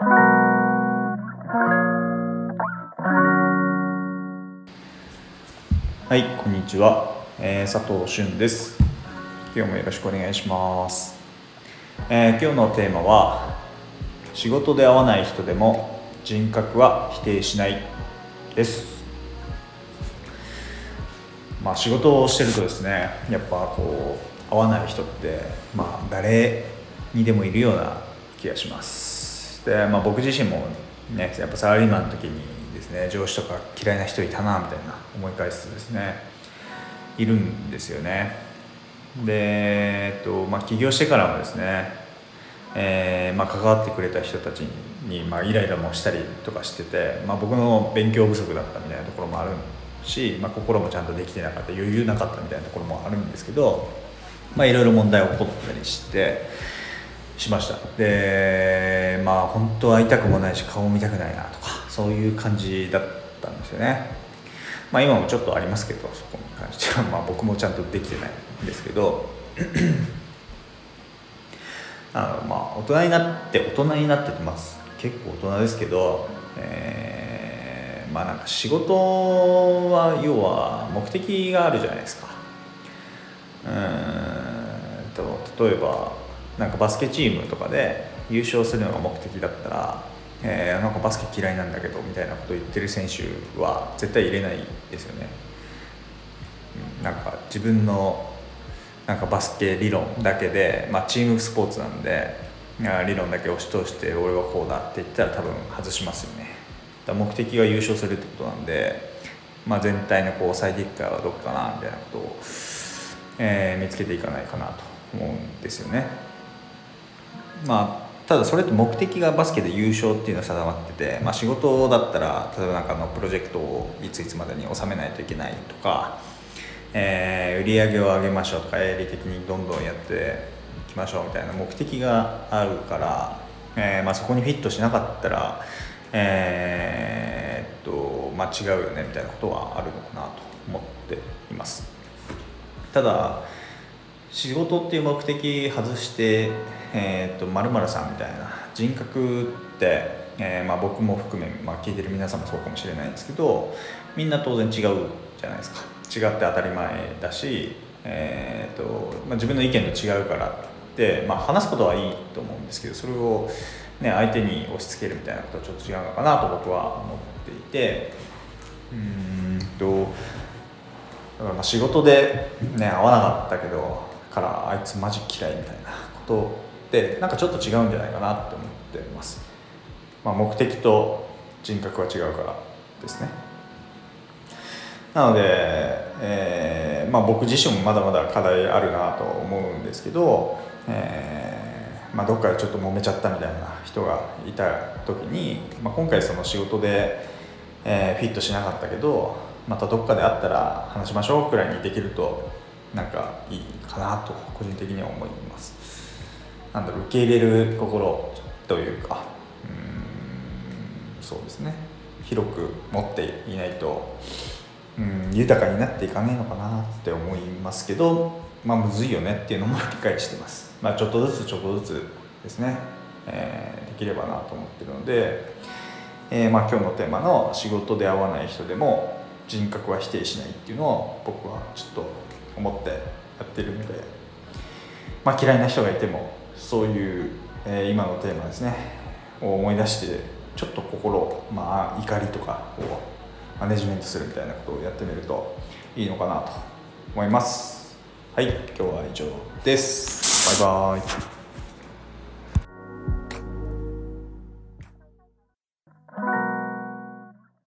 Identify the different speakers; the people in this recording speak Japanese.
Speaker 1: はいこんにちは、えー、佐藤俊です。今日もよろしくお願いします、えー、今日のテーマは仕事で会わない人でも人格は否定しないです。まあ仕事をしてるとですねやっぱこう会わない人ってまあ誰にでもいるような気がします。で、まあ、僕自身もねやっぱサラリーマンの時にですね上司とか嫌いな人いたなみたいな思い返すとですねいるんですよね。で、えっとまあ、起業してからもですね、えーまあ、関わってくれた人たちに、まあ、イライラもしたりとかしてて、まあ、僕の勉強不足だったみたいなところもあるし、まあ、心もちゃんとできてなかった余裕なかったみたいなところもあるんですけど、まあ、いろいろ問題起こったりしてしました。でまあ本当は会いたくもないし顔見たくないなとかそういう感じだったんですよね。まあ今もちょっとありますけどそこに関しては。まあ僕もちゃんとできてないんですけど。あのまあ大人になって大人になっててます。結構大人ですけど、えー、まあなんか仕事は要は目的があるじゃないですか。うんと例えばなんかバスケチームとかで優勝するのが目的だったら、えー、なんかバスケ嫌いなんだけどみたいなことを言ってる選手は絶対入れないですよね。なんか自分のなんかバスケ理論だけで、まあ、チームスポーツなんで理論だけ押し通して俺はこうだって言ったら多分外しますよね。だ目的が優勝するってことなんで、まあ、全体のこう最適化はどこかなみたいなことを、えー、見つけていかないかなと思うんですよね。まあただそれって目的がバスケで優勝っていうのは定まってて、まあ、仕事だったら例えばなんかのプロジェクトをいついつまでに収めないといけないとか、えー、売り上げを上げましょうとか営利的にどんどんやっていきましょうみたいな目的があるから、えーまあ、そこにフィットしなかったら、えー、っとまあ、違うよねみたいなことはあるのかなと思っています。ただ仕事っていう目的外してえーと、〇〇さんみたいな人格って、えーまあ、僕も含め、まあ、聞いてる皆さんもそうかもしれないんですけどみんな当然違うじゃないですか。違って当たり前だし、えーとまあ、自分の意見と違うからって、まあ、話すことはいいと思うんですけどそれを、ね、相手に押し付けるみたいなことはちょっと違うのかなと僕は思っていてうんとだからまあ仕事で、ね、合わなかったけどからあいつマジ嫌いみたいなことってなんかちょっと違うんじゃないかなって思ってます、まあ、目的と人格は違うからですね。なので、えーまあ、僕自身もまだまだ課題あるなと思うんですけど、えーまあ、どっかでちょっと揉めちゃったみたいな人がいた時に、まあ、今回その仕事で、えー、フィットしなかったけどまたどっかで会ったら話しましょうくらいにできるとなんかいいかなと個人的には思います。なんだろう受け入れる心というかうんそうですね。広く持っていないとうん豊かになっていかないのかなって思いますけどまあむずいよねっていうのも理解してます。まあちょっとずつちょっとずつですね、えー、できればなと思ってるので、えー、まあ今日のテーマの仕事で会わない人でも人格は否定しないっていうのを僕はちょっと思ってやってるんでまあ嫌いな人がいてもそういう、えー、今のテーマですねを思い出してちょっと心、まあ、怒りとかをマネジメントするみたいなことをやってみるといいのかなと思います。はい今日は以上です。バイバイ。